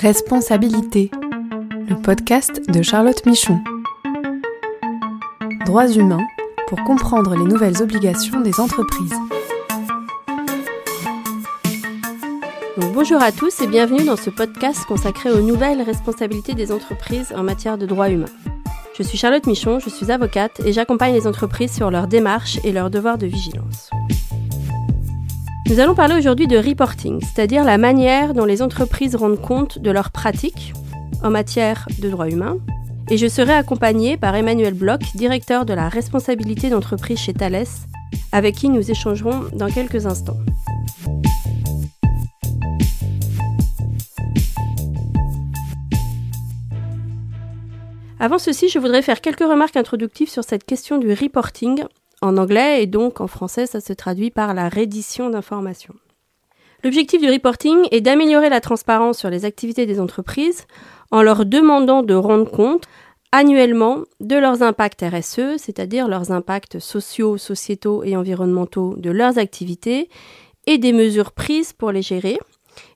Responsabilité, le podcast de Charlotte Michon. Droits humains pour comprendre les nouvelles obligations des entreprises. bonjour à tous et bienvenue dans ce podcast consacré aux nouvelles responsabilités des entreprises en matière de droits humains. Je suis Charlotte Michon, je suis avocate et j'accompagne les entreprises sur leurs démarches et leurs devoirs de vigilance. Nous allons parler aujourd'hui de reporting, c'est-à-dire la manière dont les entreprises rendent compte de leurs pratiques en matière de droits humains. Et je serai accompagnée par Emmanuel Bloch, directeur de la responsabilité d'entreprise chez Thales, avec qui nous échangerons dans quelques instants. Avant ceci, je voudrais faire quelques remarques introductives sur cette question du reporting en anglais et donc en français ça se traduit par la reddition d'informations. L'objectif du reporting est d'améliorer la transparence sur les activités des entreprises en leur demandant de rendre compte annuellement de leurs impacts RSE, c'est-à-dire leurs impacts sociaux, sociétaux et environnementaux de leurs activités et des mesures prises pour les gérer,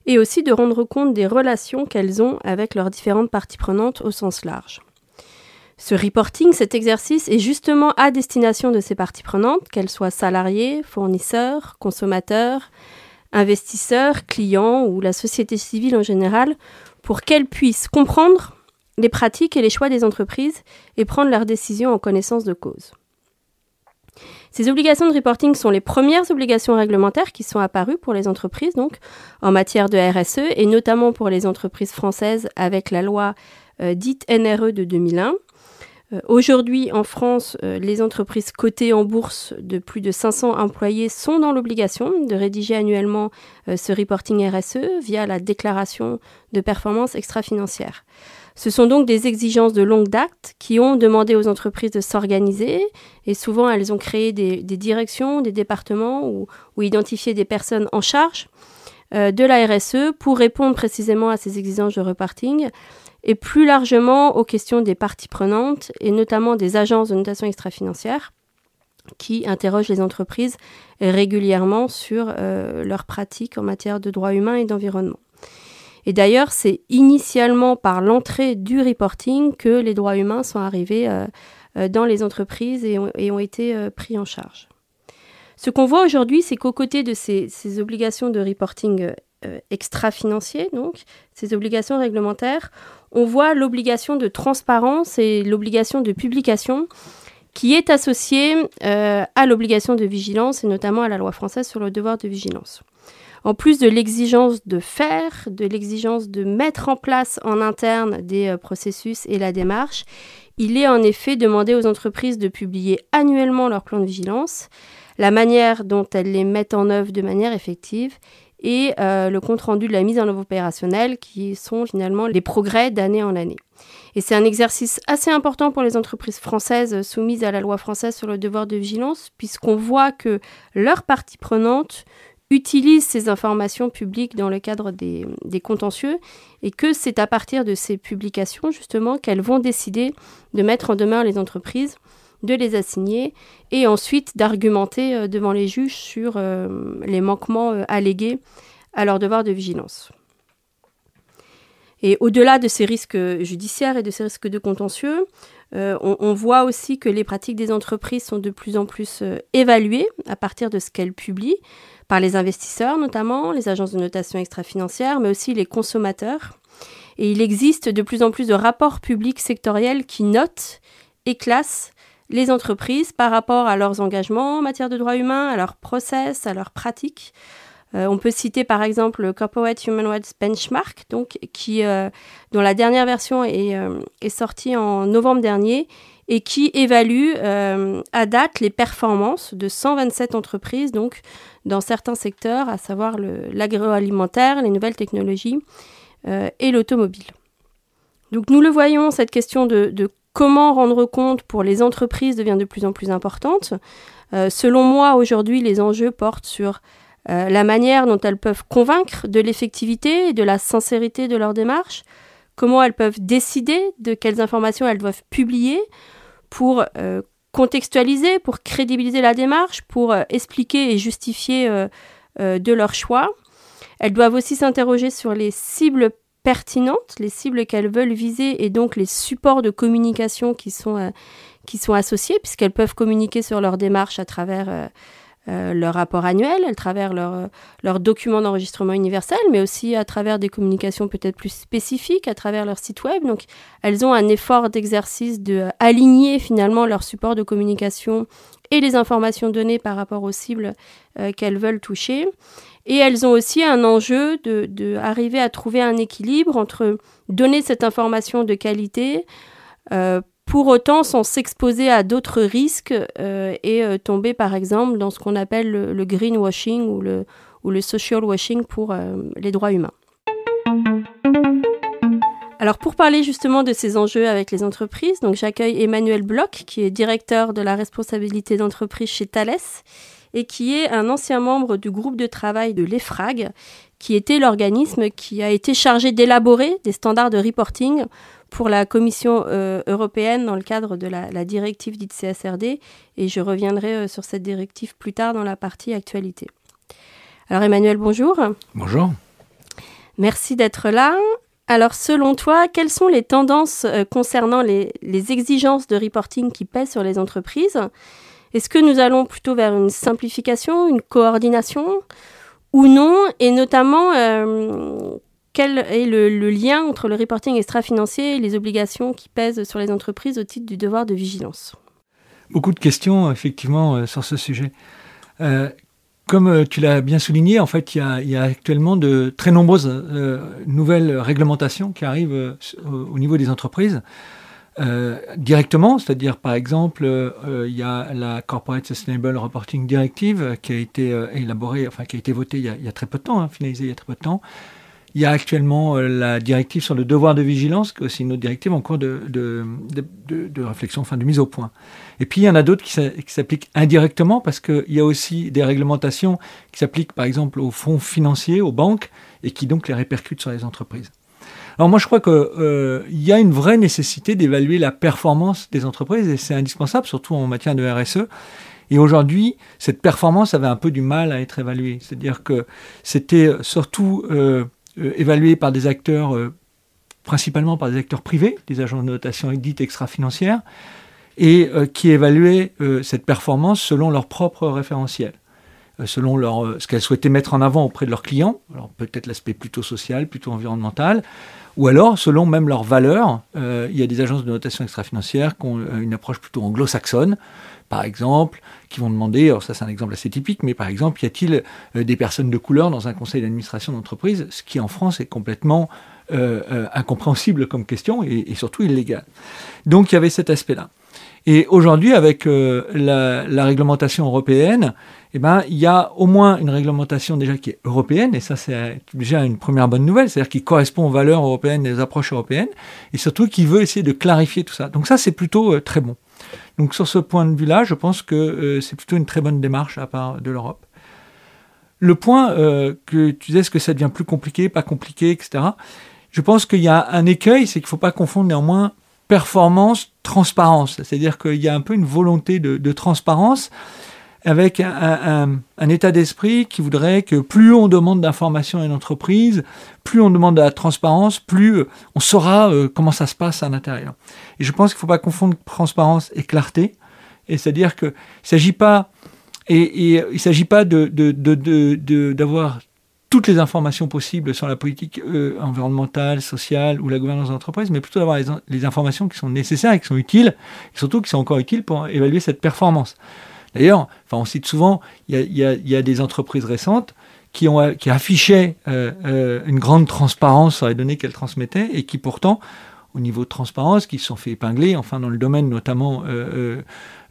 et aussi de rendre compte des relations qu'elles ont avec leurs différentes parties prenantes au sens large. Ce reporting, cet exercice est justement à destination de ces parties prenantes, qu'elles soient salariés, fournisseurs, consommateurs, investisseurs, clients ou la société civile en général, pour qu'elles puissent comprendre les pratiques et les choix des entreprises et prendre leurs décisions en connaissance de cause. Ces obligations de reporting sont les premières obligations réglementaires qui sont apparues pour les entreprises, donc en matière de RSE, et notamment pour les entreprises françaises avec la loi euh, dite NRE de 2001. Euh, aujourd'hui, en France, euh, les entreprises cotées en bourse de plus de 500 employés sont dans l'obligation de rédiger annuellement euh, ce reporting RSE via la déclaration de performance extra-financière. Ce sont donc des exigences de longue date qui ont demandé aux entreprises de s'organiser et souvent elles ont créé des, directions, des départements ou, ou, identifié des personnes en charge de la RSE pour répondre précisément à ces exigences de reporting et plus largement aux questions des parties prenantes et notamment des agences de notation extra-financière qui interrogent les entreprises régulièrement sur euh, leurs pratiques en matière de droits humains et d'environnement. Et d'ailleurs, c'est initialement par l'entrée du reporting que les droits humains sont arrivés euh, euh, dans les entreprises et ont, été pris en charge. Ce qu'on voit aujourd'hui, c'est qu'aux côtés de ces, ces, obligations de reporting extra-financier, donc ces obligations réglementaires, on voit l'obligation de transparence et l'obligation de publication qui est associée euh, à l'obligation de vigilance et notamment à la loi française sur le devoir de vigilance. En plus de l'exigence de faire, de l'exigence de mettre en place en interne des euh, processus et la démarche, il est en effet demandé aux entreprises de publier annuellement leur plan de vigilance, la manière dont elles les mettent en œuvre de manière effective et euh, le compte-rendu de la mise en œuvre opérationnelle qui sont finalement les progrès d'année en année. Et c'est un exercice assez important pour les entreprises françaises soumises à la loi française sur le devoir de vigilance, puisqu'on voit que leurs parties prenantes utilisent ces informations publiques dans le cadre des, des contentieux et que c'est à partir de ces publications justement qu'elles vont décider de mettre en demeure les entreprises de les assigner et ensuite d'argumenter euh, devant les juges sur euh, les manquements euh, allégués à leur devoir de vigilance. Et au-delà de ces risques judiciaires et de ces risques de contentieux, on, voit aussi que les pratiques des entreprises sont de plus en plus évaluées à partir de ce qu'elles publient, par les investisseurs notamment, les agences de notation extra-financière, mais aussi les consommateurs. Et il existe de plus en plus de rapports publics sectoriels qui notent et classent les entreprises par rapport à leurs engagements en matière de droits humains, à leurs process, à leurs pratiques. Euh, on peut citer par exemple le Corporate Human Rights Benchmark, donc, qui, euh, dont la dernière version est, euh, est, sortie en novembre dernier et qui évalue à date les performances de 127 entreprises donc, dans certains secteurs, à savoir l'agroalimentaire, les nouvelles technologies et l'automobile. Donc nous le voyons, cette question de comment rendre compte pour les entreprises devient de plus en plus importante. Euh, selon moi, aujourd'hui, les enjeux portent sur euh, la manière dont elles peuvent convaincre de l'effectivité et de la sincérité de leur démarche, comment elles peuvent décider de quelles informations elles doivent publier pour euh, contextualiser, pour crédibiliser la démarche, pour expliquer et justifier de leur choix. Elles doivent aussi s'interroger sur les cibles pertinentes, les cibles qu'elles veulent viser et donc les supports de communication qui sont, qui sont associés, puisqu'elles peuvent communiquer sur leur démarche à travers euh, leur rapport annuel, à travers leur, leur document d'enregistrement universel, mais aussi à travers des communications peut-être plus spécifiques, à travers leur site web. Donc, elles ont un effort d'exercice de aligner finalement leur support de communication et les informations données par rapport aux cibles euh, qu'elles veulent toucher. Et elles ont aussi un enjeu de, de, arriver à trouver un équilibre entre donner cette information de qualité euh, pour autant sans s'exposer à d'autres risques euh, et euh, tomber par exemple dans ce qu'on appelle le, greenwashing ou le, ou le social washing pour les droits humains. Alors pour parler justement de ces enjeux avec les entreprises, j'accueille Emmanuel Bloch qui est directeur de la responsabilité d'entreprise chez Thales et qui est un ancien membre du groupe de travail de l'EFRAG qui était l'organisme qui a été chargé d'élaborer des standards de reporting pour la Commission euh, européenne dans le cadre de la, directive dite CSRD, et je reviendrai euh, sur cette directive plus tard dans la partie actualité. Alors Emmanuel, bonjour. Bonjour. Merci d'être là. Alors selon toi, quelles sont les tendances euh, concernant les, exigences de reporting qui pèsent sur les entreprises? Est-ce que nous allons plutôt vers une simplification, une coordination ou non Et notamment, quel est le, lien entre le reporting extra-financier et les obligations qui pèsent sur les entreprises au titre du devoir de vigilance Beaucoup de questions, effectivement, euh, sur ce sujet. Euh, comme euh, tu l'as bien souligné, en fait, il y, a, actuellement de très nombreuses nouvelles réglementations qui arrivent au niveau des entreprises. Directement, c'est-à-dire par exemple, il y a la Corporate Sustainable Reporting Directive qui a été élaborée, enfin qui a été votée il y a, très peu de temps, hein, finalisée il y a très peu de temps, il y a actuellement euh, la directive sur le devoir de vigilance, qui est aussi une autre directive en cours de, de, de, réflexion, enfin de mise au point. Et puis il y en a d'autres qui s'appliquent indirectement parce qu'il y a aussi des réglementations qui s'appliquent par exemple aux fonds financiers, aux banques, et qui donc les répercutent sur les entreprises. Alors moi je crois qu'il euh, y a une vraie nécessité d'évaluer la performance des entreprises et c'est indispensable, surtout en matière de RSE. Et aujourd'hui, cette performance avait un peu du mal à être évaluée. C'est-à-dire que c'était surtout euh, euh, évalué par des acteurs, euh, principalement par des acteurs privés, des agents de notation dites extra-financières, et euh, qui évaluaient cette performance selon leur propre référentiel selon ce qu'elles souhaitaient mettre en avant auprès de leurs clients, alors peut-être l'aspect plutôt social, plutôt environnemental, ou alors selon même leurs valeurs. il y a des agences de notation extra-financière qui ont une approche plutôt anglo-saxonne, par exemple, qui vont demander, alors ça c'est un exemple assez typique, mais par exemple, y a-t-il euh, des personnes de couleur dans un conseil d'administration d'entreprise, ce qui en France est complètement euh, euh, incompréhensible comme question et, surtout illégal. Donc il y avait cet aspect-là. Et aujourd'hui, avec la, réglementation européenne, eh ben, il y a au moins une réglementation déjà qui est européenne, et ça c'est déjà une première bonne nouvelle, c'est-à-dire qui correspond aux valeurs européennes et aux approches européennes, et surtout qui veut essayer de clarifier tout ça. Donc ça c'est plutôt très bon. Donc sur ce point de vue-là, je pense que euh, c'est plutôt une très bonne démarche à part de l'Europe. Le point euh, que tu disais, est-ce que ça devient plus compliqué, pas compliqué, etc. Je pense qu'il y a un écueil, c'est qu'il ne faut pas confondre néanmoins performance, transparence. C'est-à-dire qu'il y a un peu une volonté de transparence avec un, état d'esprit qui voudrait que plus on demande d'informations à une entreprise, plus on demande de la transparence, plus euh, on saura euh, comment ça se passe à l'intérieur. Et je pense qu'il ne faut pas confondre transparence et clarté. Et c'est-à-dire qu'il ne s'agit pas, et, il s'agit pas d'avoir toutes les informations possibles sur la politique euh, environnementale, sociale ou la gouvernance d'entreprise, mais plutôt d'avoir les, les, informations qui sont nécessaires et qui sont utiles, et surtout qui sont encore utiles pour évaluer cette performance. D'ailleurs, enfin, on cite souvent, il y, a, des entreprises récentes qui, ont, qui affichaient euh, euh, une grande transparence sur les données qu'elles transmettaient et qui pourtant, au niveau de transparence, qui se sont fait épingler, enfin dans le domaine notamment euh,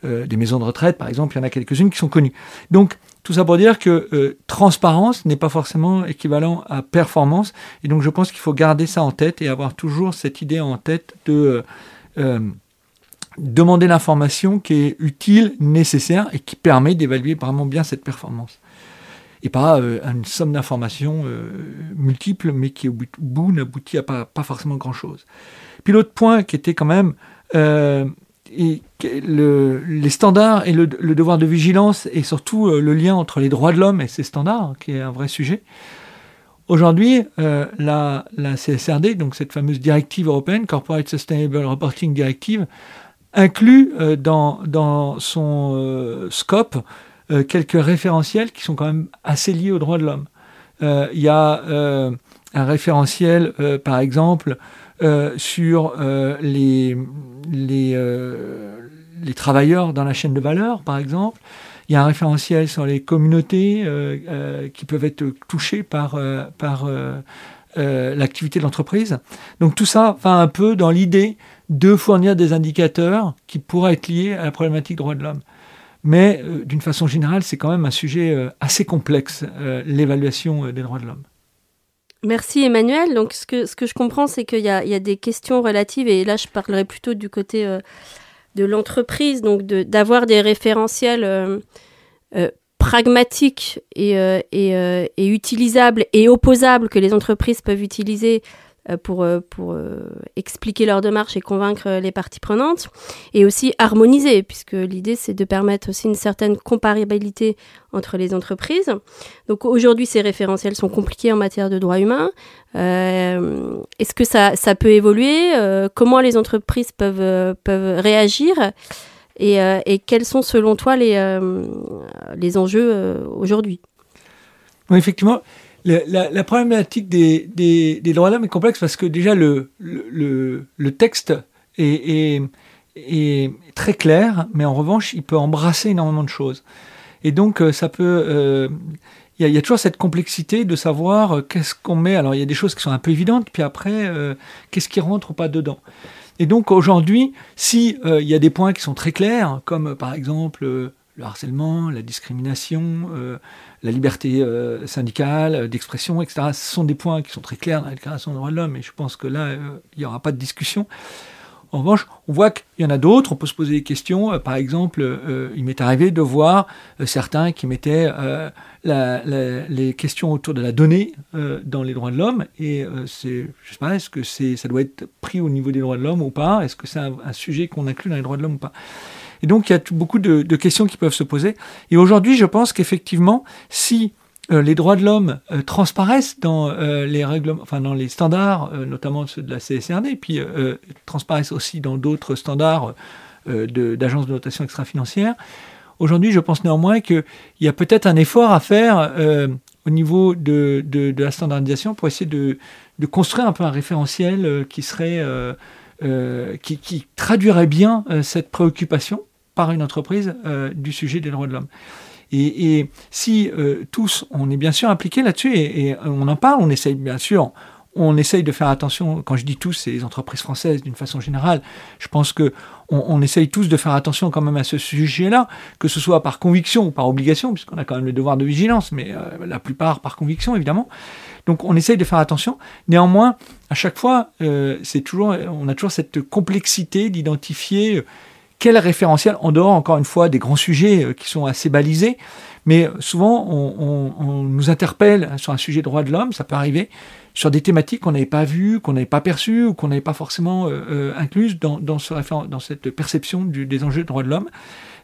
des maisons de retraite, par exemple, il y en a quelques-unes qui sont connues. Donc, tout ça pour dire que transparence n'est pas forcément équivalent à performance. Et donc, je pense qu'il faut garder ça en tête et avoir toujours cette idée en tête de demander l'information qui est utile, nécessaire et qui permet d'évaluer vraiment bien cette performance. Et pas euh, une somme d'informations euh, multiples, mais qui au bout n'aboutit à pas, pas forcément grand-chose. Puis l'autre point qui était quand même euh, les standards et le, devoir de vigilance et surtout le lien entre les droits de l'homme et ces standards, qui est un vrai sujet. Aujourd'hui, la, la, CSRD, donc cette fameuse directive européenne, Corporate Sustainable Reporting Directive, inclut euh, dans, dans, son euh, scope quelques référentiels qui sont quand même assez liés aux droits de l'homme. Il y a un référentiel, par exemple, sur les, les, les travailleurs dans la chaîne de valeur, par exemple. Il y a un référentiel sur les communautés euh, euh, qui peuvent être touchées par, euh, par l'activité de l'entreprise. Donc tout ça va un peu dans l'idée de fournir des indicateurs qui pourraient être liés à la problématique droits de l'homme. Mais d'une façon générale, c'est quand même un sujet assez complexe, l'évaluation des droits de l'homme. Merci Emmanuel. Donc ce que, ce que je comprends, c'est qu'il y, y a, des questions relatives, et là je parlerai plutôt du côté de l'entreprise, donc d'avoir des référentiels euh, euh, euh, et, utilisables et opposables que les entreprises peuvent utiliser euh, pour, expliquer leur démarche et convaincre les parties prenantes, et aussi harmoniser, puisque l'idée c'est de permettre aussi une certaine comparabilité entre les entreprises. Donc aujourd'hui, ces référentiels sont compliqués en matière de droits humains. Est-ce que ça, peut évoluer? Comment les entreprises peuvent, peuvent réagir? Et, euh, et, quels sont selon toi les, les enjeux aujourd'hui? Oui, Effectivement, la, problématique des, des, droits de l'homme est complexe parce que déjà le, le, le texte est, est, très clair, mais en revanche, il peut embrasser énormément de choses. Et donc, euh, ça peut. Euh, il y, a toujours cette complexité de savoir euh, qu'est-ce qu'on met. Alors, il y a des choses qui sont un peu évidentes, puis après, qu'est-ce qui rentre ou pas dedans. Et donc, aujourd'hui, si il y a des points qui sont très clairs, comme par exemple le harcèlement, la discrimination, la liberté euh, syndicale, euh, d'expression, etc. Ce sont des points qui sont très clairs dans la Déclaration des droits de l'homme et je pense que là, euh, il n'y aura pas de discussion. En revanche, on voit qu'il y en a d'autres, on peut se poser des questions. par exemple, il m'est arrivé de voir certains qui mettaient les questions autour de la donnée dans les droits de l'homme. Et c'est, je sais pas, est-ce que ça doit être pris au niveau des droits de l'homme ou pas? Est-ce que c'est un sujet qu'on inclut dans les droits de l'homme ou pas? Et donc, il y a beaucoup de, questions qui peuvent se poser. Et aujourd'hui, je pense qu'effectivement, si euh, les droits de l'homme euh, transparaissent dans euh, les règlements, enfin dans les standards, notamment ceux de la CSRD, puis transparaissent aussi dans d'autres standards d'agences de, notation extra-financière. Aujourd'hui, je pense néanmoins qu'il y a peut-être un effort à faire au niveau de, de, la standardisation pour essayer de, construire un peu un référentiel qui serait qui, qui, traduirait bien cette préoccupation par une entreprise du sujet des droits de l'homme. Et, si euh, tous, on est bien sûr impliqués là-dessus et, on en parle, on essaye bien sûr, on essaye de faire attention. Quand je dis tous, c'est les entreprises françaises d'une façon générale. Je pense que on, essaye tous de faire attention quand même à ce sujet-là, que ce soit par conviction ou par obligation, puisqu'on a quand même le devoir de vigilance, mais euh, la plupart par conviction évidemment. Donc on essaye de faire attention. Néanmoins, à chaque fois, c'est toujours, on a toujours cette complexité d'identifier quel référentiel, en dehors encore une fois des grands sujets euh, qui sont assez balisés, mais souvent on, nous interpelle sur un sujet de droit de l'homme, ça peut arriver, sur des thématiques qu'on n'avait pas vues, qu'on n'avait pas perçues ou qu'on n'avait pas forcément euh, euh, incluses dans, dans, ce dans cette perception des enjeux de droit de l'homme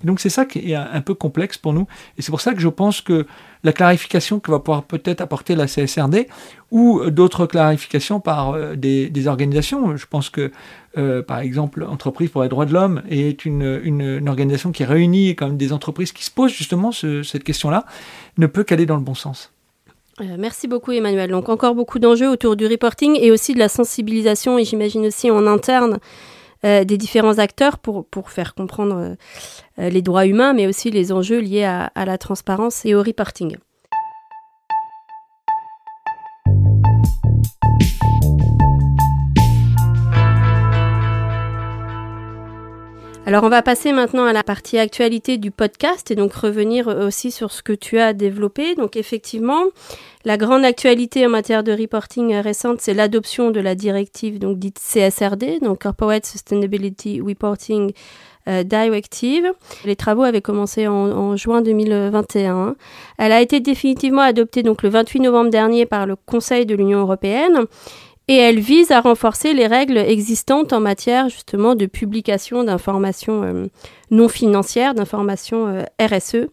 donc c'est ça qui est un peu complexe pour nous. Et c'est pour ça que je pense que la clarification que va pouvoir peut-être apporter la CSRD ou d'autres clarifications par euh, des, organisations, je pense que euh, par exemple Entreprise pour les droits de l'homme est une, organisation qui réunit comme des entreprises qui se posent justement cette question-là, ne peut qu'aller dans le bon sens. Euh, merci beaucoup Emmanuel. Donc encore beaucoup d'enjeux autour du reporting et aussi de la sensibilisation et j'imagine aussi en interne euh, des différents acteurs pour, pour faire comprendre euh, les droits humains, mais aussi les enjeux liés à la transparence et au reporting. Alors on va passer maintenant à la partie actualité du podcast et donc revenir aussi sur ce que tu as développé. Donc effectivement, la grande actualité en matière de reporting récente, c'est l'adoption de la directive donc dite CSRD, donc Corporate Sustainability Reporting euh, Directive. Les travaux avaient commencé en, en, juin 2021. Elle a été définitivement adoptée donc le 28 novembre dernier par le Conseil de l'Union européenne et elle vise à renforcer les règles existantes en matière justement de publication d'informations euh, non financières, d'informations euh, RSE.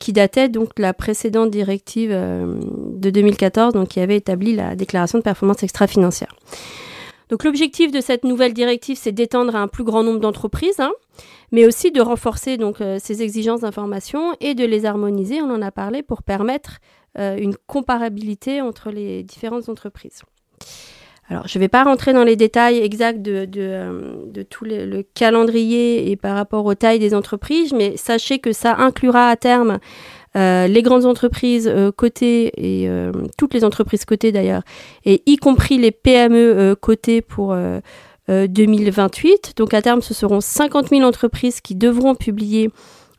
qui datait donc de la précédente directive de 2014, donc qui avait établi la déclaration de performance extra-financière. Donc l'objectif de cette nouvelle directive, c'est d'étendre à un plus grand nombre d'entreprises, hein, mais aussi de renforcer donc ces exigences d'information et de les harmoniser. On en a parlé pour permettre une comparabilité entre les différentes entreprises. Alors, je ne vais pas rentrer dans les détails exacts de, euh, tout le, calendrier et par rapport aux tailles des entreprises, mais sachez que ça inclura à terme euh, les grandes entreprises euh, cotées et toutes les entreprises cotées d'ailleurs, et y compris les PME cotées pour 2028. Donc, à terme, ce seront 50 000 entreprises qui devront publier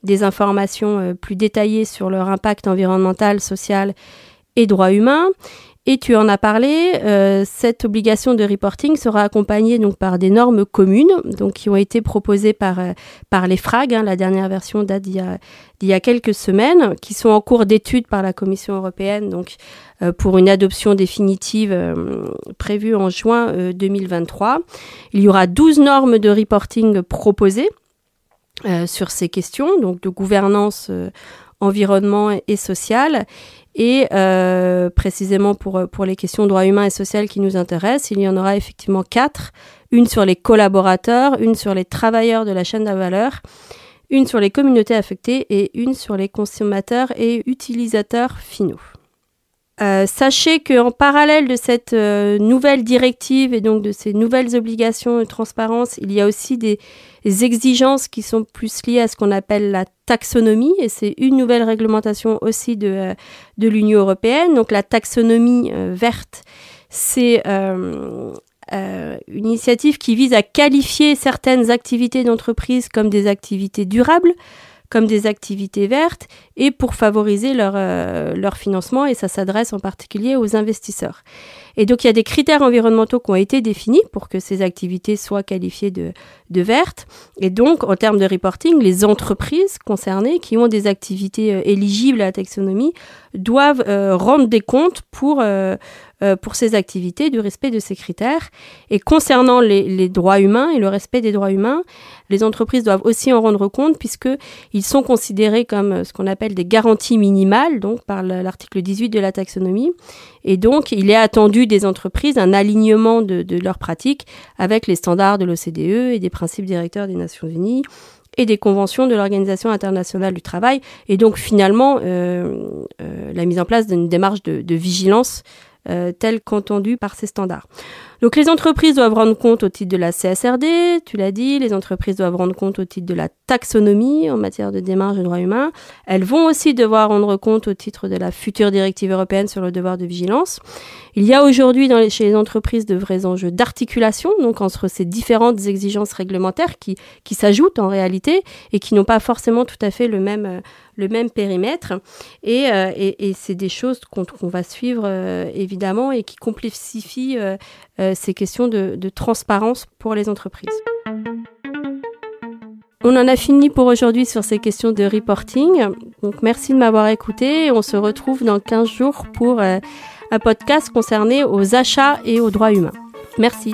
des informations plus détaillées sur leur impact environnemental, social et droits humains. Et tu en as parlé, euh, cette obligation de reporting sera accompagnée donc par des normes communes, donc qui ont été proposées par, euh, les FRAG. Hein, la dernière version date d'il y, y, a quelques semaines, qui sont en cours d'étude par la Commission européenne, donc euh, pour une adoption définitive prévue en juin 2023. Il y aura 12 normes de reporting proposées sur ces questions, donc de gouvernance environnement et sociale. Et euh, précisément pour, pour les questions droits humains et sociaux qui nous intéressent, il y en aura effectivement quatre. Une sur les collaborateurs, une sur les travailleurs de la chaîne de valeur, une sur les communautés affectées et une sur les consommateurs et utilisateurs finaux. Euh, sachez qu'en parallèle de cette euh, nouvelle directive et donc de ces nouvelles obligations de transparence, il y a aussi des, exigences qui sont plus liées à ce qu'on appelle la taxonomie et c'est une nouvelle réglementation aussi de, euh, de l'Union européenne. Donc la taxonomie verte, c'est une initiative qui vise à qualifier certaines activités d'entreprise comme des activités durables comme des activités vertes et pour favoriser leur, euh, leur financement et ça s'adresse en particulier aux investisseurs. Et donc il y a des critères environnementaux qui ont été définis pour que ces activités soient qualifiées de, de vertes. Et donc en termes de reporting, les entreprises concernées qui ont des activités euh, éligibles à la taxonomie doivent euh, rendre des comptes pour euh, pour ces activités, du respect de ces critères. Et concernant les, droits humains et le respect des droits humains, les entreprises doivent aussi en rendre compte puisqu'ils sont considérés comme euh, ce qu'on appelle des garanties minimales, donc par l'article 18 de la taxonomie. Et donc, il est attendu des entreprises un alignement de, leurs pratiques avec les standards de l'OCDE et des principes directeurs des Nations Unies et des conventions de l'Organisation internationale du travail, et donc finalement euh, la mise en place d'une démarche de, de vigilance euh, tel qu'entendu par ces standards. Donc les entreprises doivent rendre compte au titre de la CSRD, tu l'as dit, les entreprises doivent rendre compte au titre de la taxonomie en matière de démarche de droits humains. Elles vont aussi devoir rendre compte au titre de la future directive européenne sur le devoir de vigilance. Il y a aujourd'hui chez les entreprises de vrais enjeux d'articulation, donc entre ces différentes exigences réglementaires qui, qui s'ajoutent en réalité et qui n'ont pas forcément tout à fait le même, euh, le même périmètre. Et, euh, et, et c'est des choses qu'on va suivre euh, évidemment et qui complexifient euh, ces questions de, transparence pour les entreprises. On en a fini pour aujourd'hui sur ces questions de reporting. Donc merci de m'avoir écouté. On se retrouve dans 15 jours pour un podcast concerné aux achats et aux droits humains. Merci.